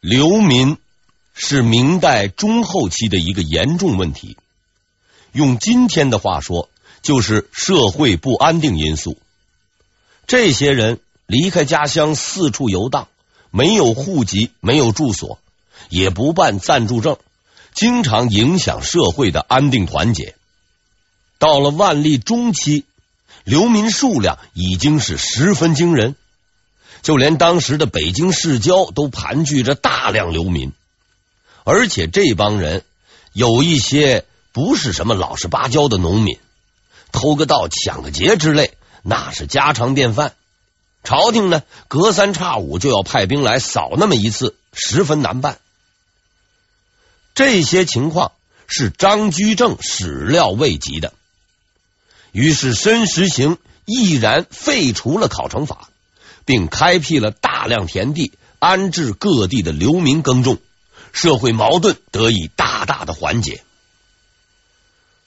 流民是明代中后期的一个严重问题，用今天的话说，就是社会不安定因素。这些人离开家乡四处游荡，没有户籍，没有住所，也不办暂住证，经常影响社会的安定团结。到了万历中期，流民数量已经是十分惊人。就连当时的北京市郊都盘踞着大量流民，而且这帮人有一些不是什么老实巴交的农民，偷个盗、抢个劫之类，那是家常便饭。朝廷呢，隔三差五就要派兵来扫那么一次，十分难办。这些情况是张居正始料未及的，于是申时行毅然废除了考成法。并开辟了大量田地，安置各地的流民耕种，社会矛盾得以大大的缓解。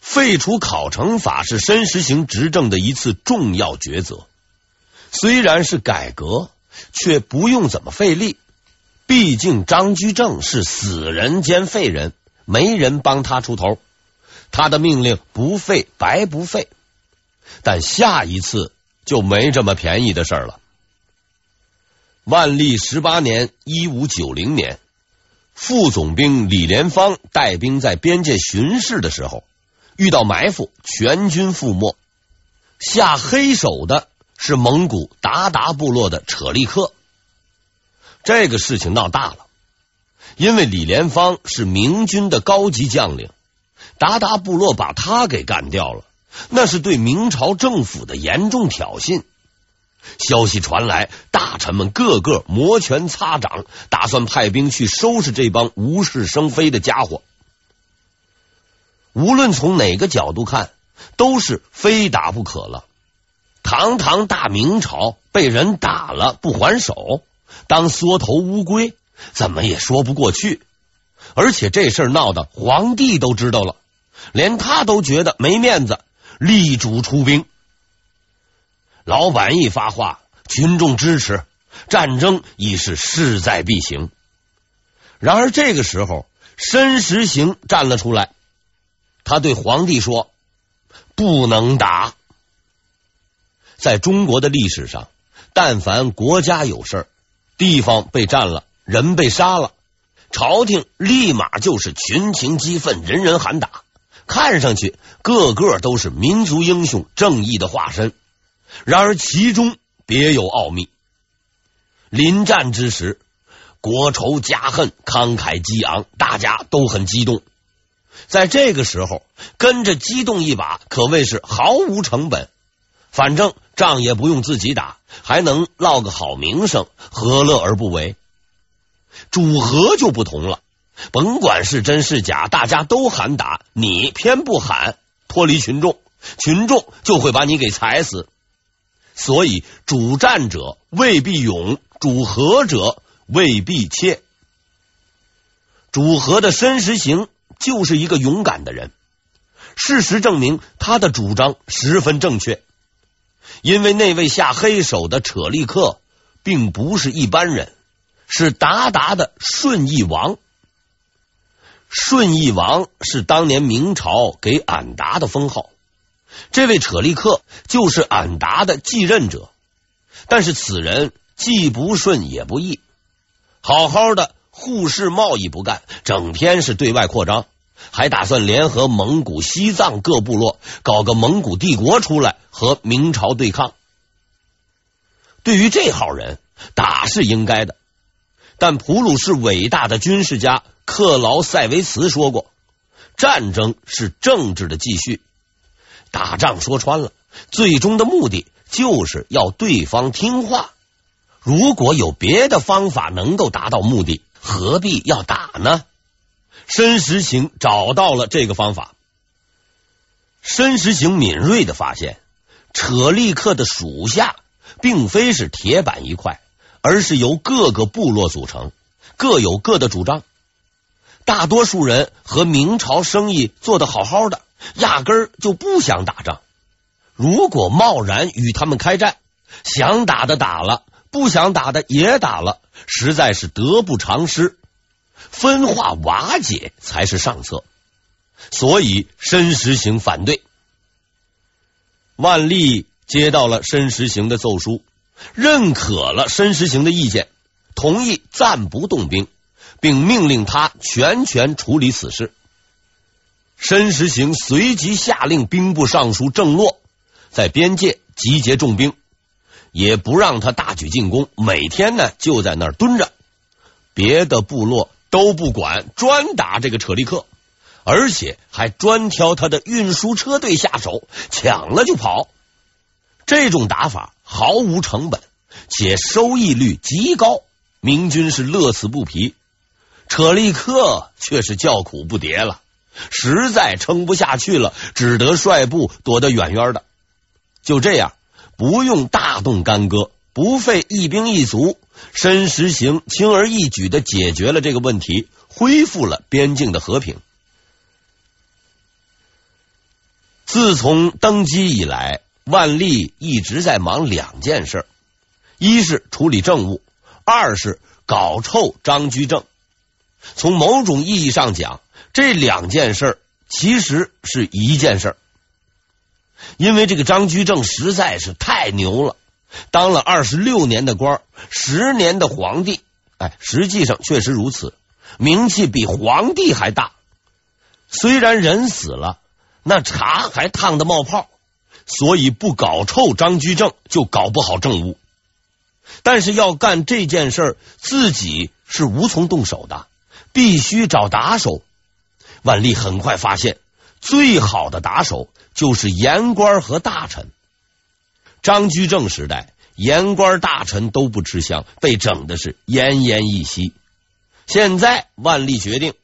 废除考成法是申时行执政的一次重要抉择，虽然是改革，却不用怎么费力。毕竟张居正是死人兼废人，没人帮他出头，他的命令不废白不废。但下一次就没这么便宜的事了。万历十八年（一五九零年），副总兵李连芳带兵在边界巡视的时候，遇到埋伏，全军覆没。下黑手的是蒙古鞑靼部落的扯力克。这个事情闹大了，因为李连芳是明军的高级将领，鞑靼部落把他给干掉了，那是对明朝政府的严重挑衅。消息传来，大臣们个个摩拳擦掌，打算派兵去收拾这帮无事生非的家伙。无论从哪个角度看，都是非打不可了。堂堂大明朝被人打了不还手，当缩头乌龟，怎么也说不过去。而且这事儿闹得皇帝都知道了，连他都觉得没面子，力主出兵。老板一发话，群众支持，战争已是势在必行。然而这个时候，申时行站了出来，他对皇帝说：“不能打。”在中国的历史上，但凡国家有事儿，地方被占了，人被杀了，朝廷立马就是群情激愤，人人喊打，看上去个个都是民族英雄、正义的化身。然而其中别有奥秘。临战之时，国仇家恨，慷慨激昂，大家都很激动。在这个时候，跟着激动一把，可谓是毫无成本。反正仗也不用自己打，还能落个好名声，何乐而不为？主和就不同了，甭管是真是假，大家都喊打，你偏不喊，脱离群众，群众就会把你给踩死。所以，主战者未必勇，主和者未必怯。主和的申时行就是一个勇敢的人。事实证明，他的主张十分正确。因为那位下黑手的扯力克并不是一般人，是韃靼的顺义王。顺义王是当年明朝给俺答的封号。这位扯力克就是俺答的继任者，但是此人既不顺也不义，好好的户市贸易不干，整天是对外扩张，还打算联合蒙古、西藏各部落，搞个蒙古帝国出来和明朝对抗。对于这号人，打是应该的，但普鲁士伟大的军事家克劳塞维茨说过，战争是政治的继续。打仗说穿了，最终的目的就是要对方听话。如果有别的方法能够达到目的，何必要打呢？申时行找到了这个方法。申时行敏锐的发现，扯力克的属下并非是铁板一块，而是由各个部落组成，各有各的主张。大多数人和明朝生意做得好好的。压根儿就不想打仗。如果贸然与他们开战，想打的打了，不想打的也打了，实在是得不偿失，分化瓦解才是上策。所以申时行反对。万历接到了申时行的奏书，认可了申时行的意见，同意暂不动兵，并命令他全权处理此事。申时行随即下令兵部尚书郑洛在边界集结重兵，也不让他大举进攻，每天呢就在那儿蹲着，别的部落都不管，专打这个扯力克。而且还专挑他的运输车队下手，抢了就跑。这种打法毫无成本，且收益率极高，明军是乐此不疲。扯力克却是叫苦不迭了，实在撑不下去了，只得率部躲得远远的。就这样，不用大动干戈，不费一兵一卒，申时行轻而易举的解决了这个问题，恢复了边境的和平。自从登基以来，万历一直在忙两件事：一是处理政务，二是搞臭张居正。从某种意义上讲，这两件事其实是一件事，因为这个张居正实在是太牛了，当了二十六年的官，十年的皇帝，哎，实际上确实如此，名气比皇帝还大。虽然人死了。那茶还烫的冒泡，所以不搞臭张居正就搞不好政务。但是要干这件事儿，自己是无从动手的，必须找打手。万历很快发现，最好的打手就是言官和大臣。张居正时代，言官大臣都不吃香，被整的是奄奄一息。现在万历决定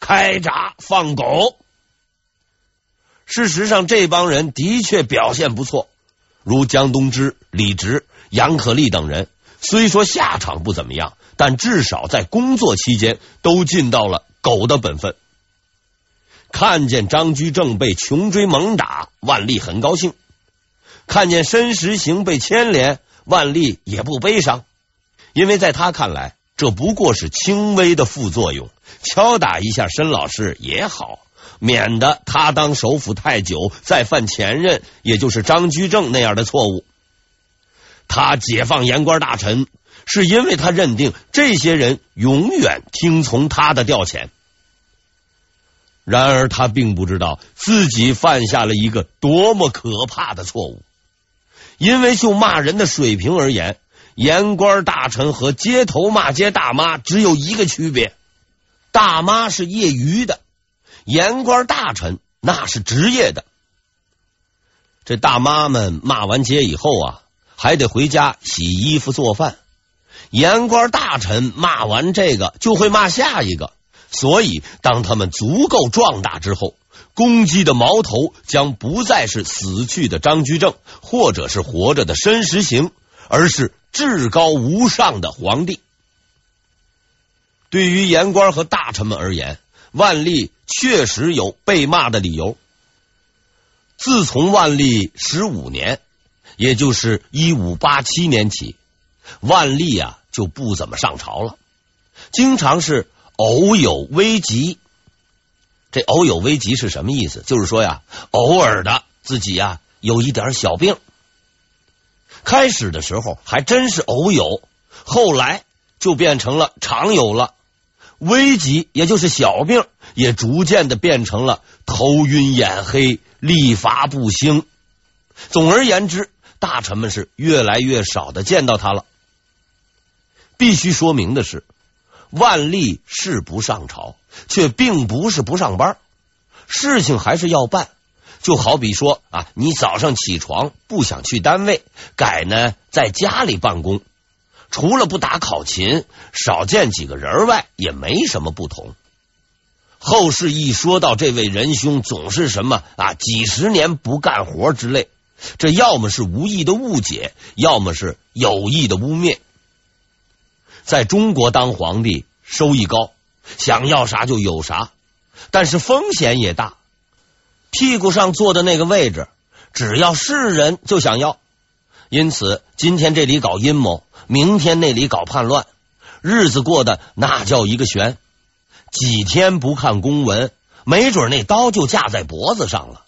开闸放狗。事实上，这帮人的确表现不错，如江东之、李直、杨可立等人，虽说下场不怎么样，但至少在工作期间都尽到了狗的本分。看见张居正被穷追猛打，万历很高兴；看见申时行被牵连，万历也不悲伤，因为在他看来，这不过是轻微的副作用，敲打一下申老师也好。免得他当首辅太久，再犯前任，也就是张居正那样的错误。他解放言官大臣，是因为他认定这些人永远听从他的调遣。然而，他并不知道自己犯下了一个多么可怕的错误。因为就骂人的水平而言，言官大臣和街头骂街大妈只有一个区别：大妈是业余的。言官大臣那是职业的，这大妈们骂完街以后啊，还得回家洗衣服做饭。言官大臣骂完这个就会骂下一个，所以当他们足够壮大之后，攻击的矛头将不再是死去的张居正，或者是活着的申时行，而是至高无上的皇帝。对于言官和大臣们而言，万历确实有被骂的理由。自从万历十五年，也就是一五八七年起，万历啊就不怎么上朝了，经常是偶有危急。这偶有危急是什么意思？就是说呀，偶尔的自己呀有一点小病。开始的时候还真是偶有，后来就变成了常有了。危急，也就是小病，也逐渐的变成了头晕眼黑、力乏不兴。总而言之，大臣们是越来越少的见到他了。必须说明的是，万历是不上朝，却并不是不上班，事情还是要办。就好比说啊，你早上起床不想去单位，改呢在家里办公。除了不打考勤，少见几个人外，也没什么不同。后世一说到这位仁兄，总是什么啊，几十年不干活之类，这要么是无意的误解，要么是有意的污蔑。在中国当皇帝，收益高，想要啥就有啥，但是风险也大。屁股上坐的那个位置，只要是人就想要，因此今天这里搞阴谋。明天那里搞叛乱，日子过得那叫一个悬。几天不看公文，没准那刀就架在脖子上了。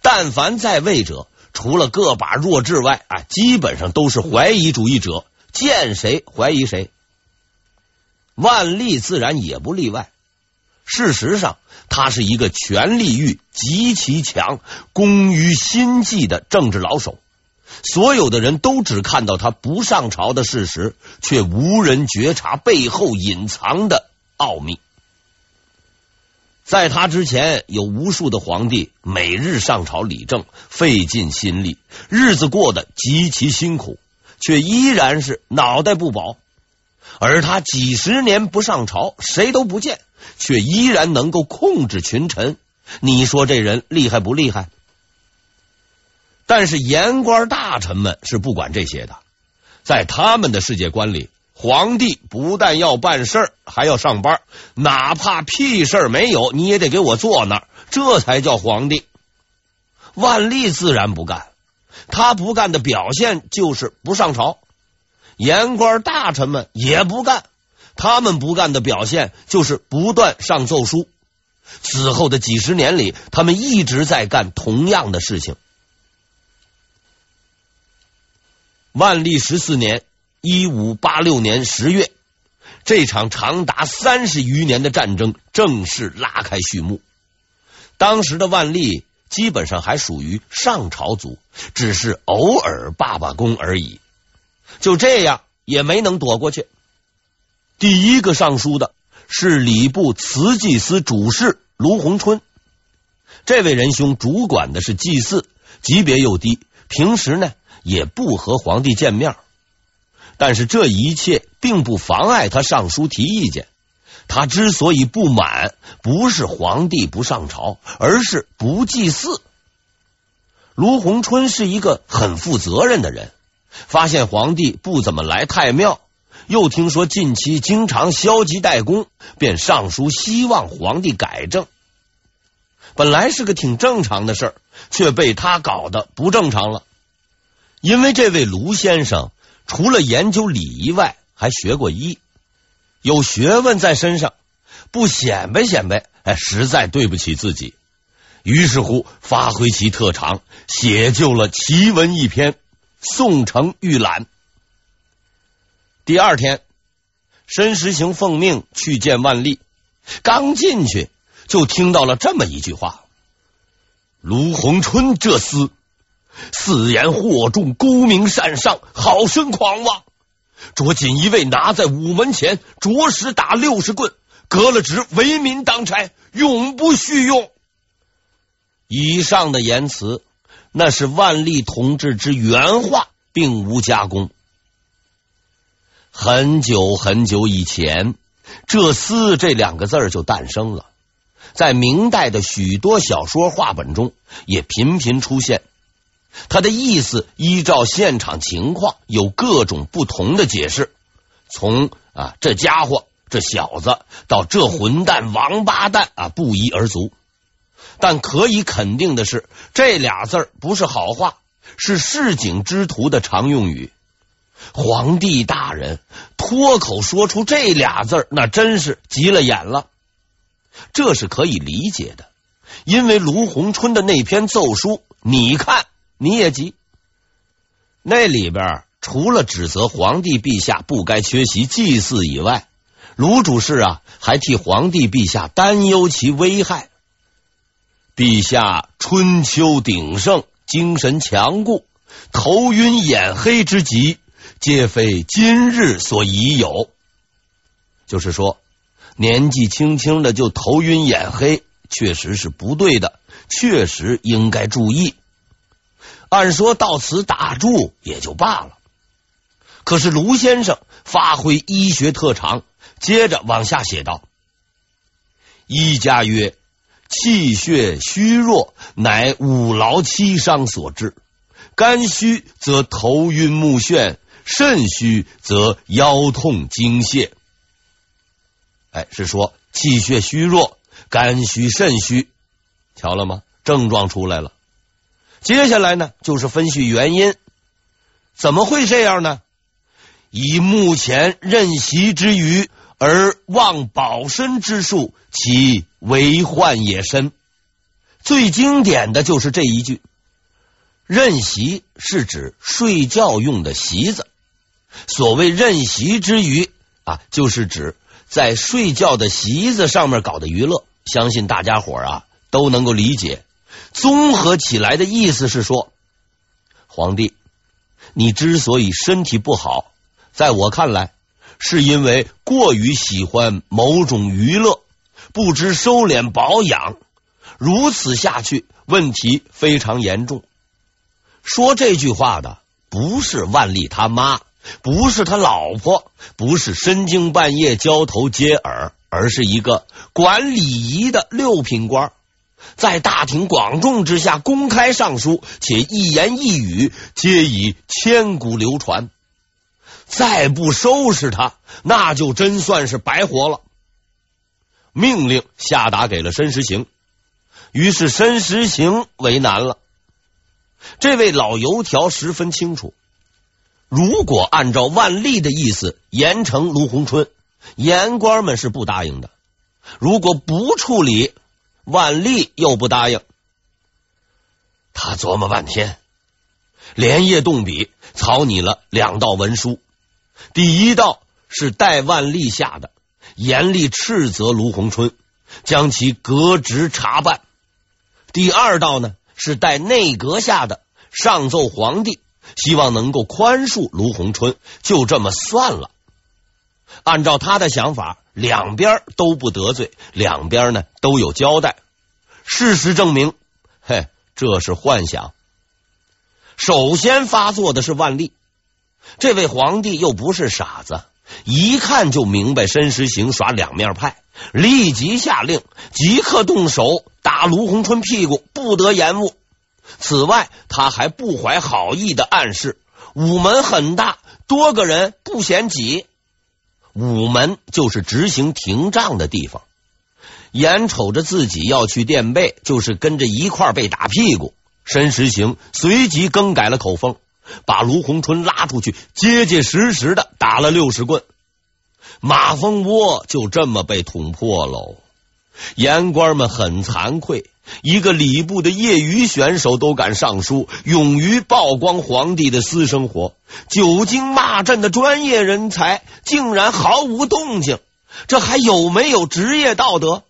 但凡在位者，除了个把弱智外，啊，基本上都是怀疑主义者，见谁怀疑谁。万历自然也不例外。事实上，他是一个权力欲极其强、工于心计的政治老手。所有的人都只看到他不上朝的事实，却无人觉察背后隐藏的奥秘。在他之前，有无数的皇帝每日上朝理政，费尽心力，日子过得极其辛苦，却依然是脑袋不保。而他几十年不上朝，谁都不见，却依然能够控制群臣。你说这人厉害不厉害？但是言官大臣们是不管这些的，在他们的世界观里，皇帝不但要办事儿，还要上班，哪怕屁事儿没有，你也得给我坐那儿，这才叫皇帝。万历自然不干，他不干的表现就是不上朝。言官大臣们也不干，他们不干的表现就是不断上奏书。此后的几十年里，他们一直在干同样的事情。万历十四年（一五八六年）十月，这场长达三十余年的战争正式拉开序幕。当时的万历基本上还属于上朝族，只是偶尔罢罢工而已。就这样也没能躲过去。第一个上书的是礼部慈祭司主事卢鸿春，这位仁兄主管的是祭祀，级别又低，平时呢也不和皇帝见面。但是这一切并不妨碍他上书提意见。他之所以不满，不是皇帝不上朝，而是不祭祀。卢鸿春是一个很负责任的人。发现皇帝不怎么来太庙，又听说近期经常消极怠工，便上书希望皇帝改正。本来是个挺正常的事儿，却被他搞得不正常了。因为这位卢先生除了研究礼仪外，还学过医，有学问在身上，不显摆显摆，哎，实在对不起自己。于是乎，发挥其特长，写就了奇文一篇。宋城御览。第二天，申时行奉命去见万历，刚进去就听到了这么一句话：“卢鸿春这厮，四言惑众，沽名善上，好生狂妄。着锦衣卫拿在午门前，着实打六十棍，革了职，为民当差，永不续用。”以上的言辞。那是万历同志之原话，并无加工。很久很久以前，“这厮”这两个字就诞生了，在明代的许多小说话本中也频频出现。它的意思依照现场情况有各种不同的解释，从啊这家伙、这小子到这混蛋、王八蛋啊，不一而足。但可以肯定的是，这俩字儿不是好话，是市井之徒的常用语。皇帝大人脱口说出这俩字儿，那真是急了眼了。这是可以理解的，因为卢鸿春的那篇奏书，你看你也急。那里边除了指责皇帝陛下不该缺席祭祀以外，卢主事啊还替皇帝陛下担忧其危害。陛下春秋鼎盛，精神强固，头晕眼黑之疾，皆非今日所已有。就是说，年纪轻轻的就头晕眼黑，确实是不对的，确实应该注意。按说到此打住也就罢了，可是卢先生发挥医学特长，接着往下写道：“医家曰。”气血虚弱，乃五劳七伤所致。肝虚则头晕目眩，肾虚则腰痛惊泻。哎，是说气血虚弱、肝虚、肾虚，瞧了吗？症状出来了。接下来呢，就是分析原因。怎么会这样呢？以目前任袭之余，而忘保身之术，其为患也深。最经典的就是这一句：“任席”是指睡觉用的席子。所谓“任席之娱”啊，就是指在睡觉的席子上面搞的娱乐。相信大家伙啊都能够理解。综合起来的意思是说，皇帝，你之所以身体不好，在我看来，是因为过于喜欢某种娱乐，不知收敛保养。如此下去，问题非常严重。说这句话的不是万历他妈，不是他老婆，不是深更半夜交头接耳，而是一个管礼仪的六品官，在大庭广众之下公开上书，且一言一语皆以千古流传。再不收拾他，那就真算是白活了。命令下达给了申时行。于是申时行为难了。这位老油条十分清楚，如果按照万历的意思严惩卢鸿春，言官们是不答应的；如果不处理，万历又不答应。他琢磨半天，连夜动笔草拟了两道文书。第一道是代万历下的，严厉斥责卢鸿春，将其革职查办。第二道呢，是代内阁下的，上奏皇帝，希望能够宽恕卢鸿春，就这么算了。按照他的想法，两边都不得罪，两边呢都有交代。事实证明，嘿，这是幻想。首先发作的是万历，这位皇帝又不是傻子，一看就明白申时行耍两面派，立即下令，即刻动手。打卢鸿春屁股不得延误。此外，他还不怀好意的暗示：午门很大，多个人不嫌挤。午门就是执行廷杖的地方。眼瞅着自己要去垫背，就是跟着一块被打屁股。申时行随即更改了口风，把卢鸿春拉出去，结结实实的打了六十棍。马蜂窝就这么被捅破喽。言官们很惭愧，一个礼部的业余选手都敢上书，勇于曝光皇帝的私生活。久经骂阵的专业人才竟然毫无动静，这还有没有职业道德？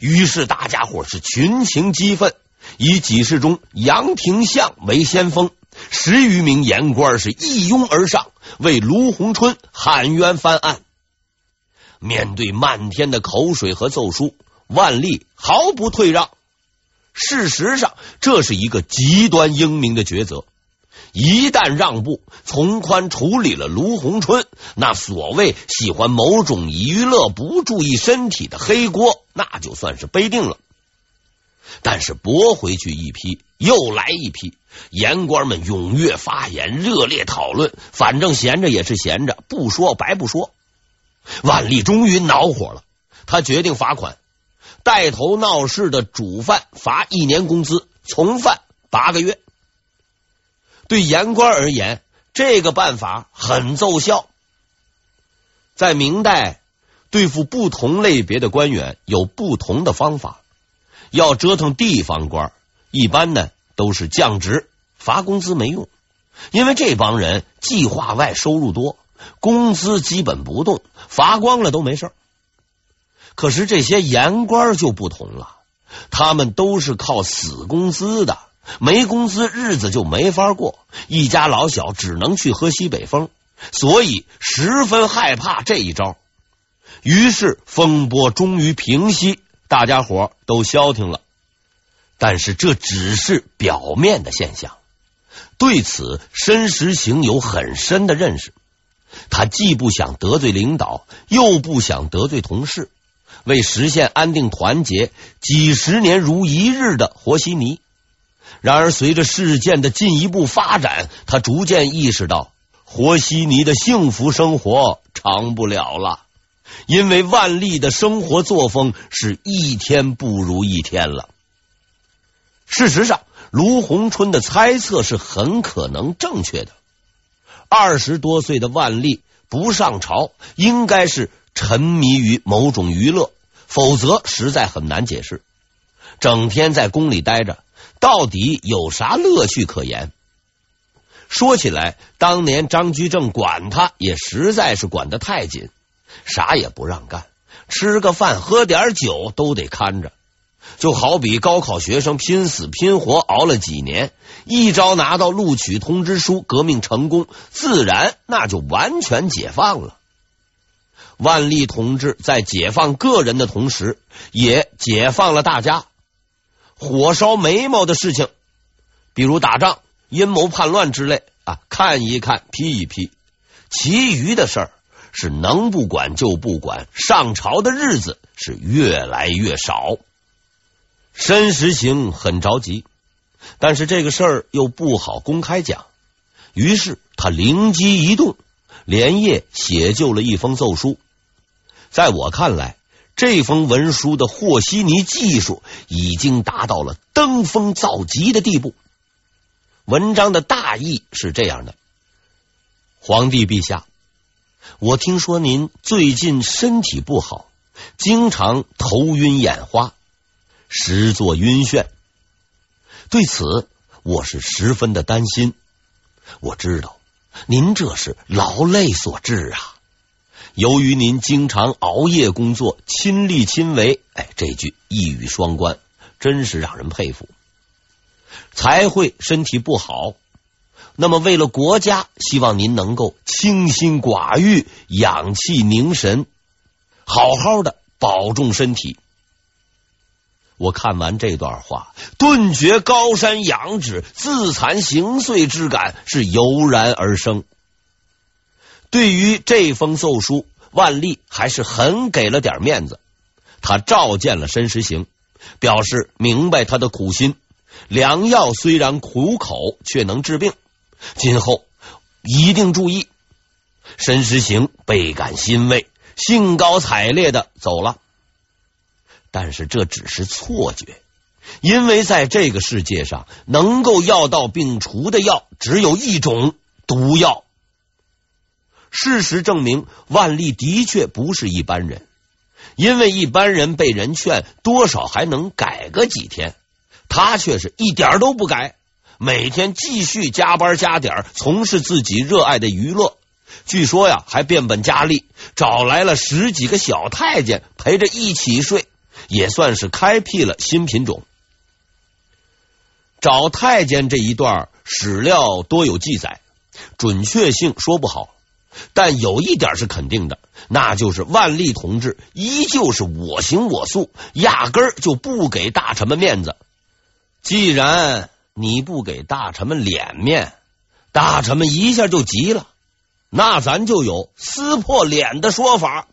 于是大家伙是群情激愤，以几事中杨廷相为先锋，十余名言官是一拥而上，为卢鸿春喊冤翻案。面对漫天的口水和奏书，万历毫不退让。事实上，这是一个极端英明的抉择。一旦让步，从宽处理了卢鸿春，那所谓喜欢某种娱乐、不注意身体的黑锅，那就算是背定了。但是驳回去一批，又来一批，言官们踊跃发言，热烈讨论。反正闲着也是闲着，不说白不说。万历终于恼火了，他决定罚款，带头闹事的主犯罚一年工资，从犯八个月。对言官而言，这个办法很奏效。在明代，对付不同类别的官员有不同的方法。要折腾地方官，一般呢都是降职，罚工资没用，因为这帮人计划外收入多。工资基本不动，罚光了都没事。可是这些言官就不同了，他们都是靠死工资的，没工资日子就没法过，一家老小只能去喝西北风，所以十分害怕这一招。于是风波终于平息，大家伙都消停了。但是这只是表面的现象，对此申时行有很深的认识。他既不想得罪领导，又不想得罪同事，为实现安定团结，几十年如一日的和稀泥。然而，随着事件的进一步发展，他逐渐意识到，和稀泥的幸福生活长不了了，因为万历的生活作风是一天不如一天了。事实上，卢鸿春的猜测是很可能正确的。二十多岁的万历不上朝，应该是沉迷于某种娱乐，否则实在很难解释。整天在宫里待着，到底有啥乐趣可言？说起来，当年张居正管他也实在是管得太紧，啥也不让干，吃个饭、喝点酒都得看着。就好比高考学生拼死拼活熬了几年，一朝拿到录取通知书，革命成功，自然那就完全解放了。万历同志在解放个人的同时，也解放了大家。火烧眉毛的事情，比如打仗、阴谋叛乱之类啊，看一看，批一批。其余的事儿是能不管就不管，上朝的日子是越来越少。申时行很着急，但是这个事儿又不好公开讲，于是他灵机一动，连夜写就了一封奏书。在我看来，这封文书的和稀泥技术已经达到了登峰造极的地步。文章的大意是这样的：皇帝陛下，我听说您最近身体不好，经常头晕眼花，时作晕眩。对此，我是十分的担心。我知道您这是劳累所致啊。由于您经常熬夜工作，亲力亲为，哎，这句一语双关，真是让人佩服，才会身体不好。那么，为了国家，希望您能够清心寡欲，养气凝神，好好的保重身体。我看完这段话，顿觉高山仰止，自惭形秽之感是油然而生。对于这封奏书，万历还是很给了点面子。他召见了申时行，表示明白他的苦心。良药虽然苦口，却能治病，今后一定注意。申时行倍感欣慰，兴高采烈的走了。但是这只是错觉，因为在这个世界上，能够药到病除的药只有一种毒药。事实证明，万历的确不是一般人，因为一般人被人劝，多少还能改个几天，他却是一点都不改，每天继续加班加点，从事自己热爱的娱乐。据说呀，还变本加厉，找来了十几个小太监陪着一起睡，也算是开辟了新品种。找太监这一段史料多有记载，准确性说不好。但有一点是肯定的，那就是万历同志依旧是我行我素，压根儿就不给大臣们面子。既然你不给大臣们脸面，大臣们一下就急了，那咱就有撕破脸的说法。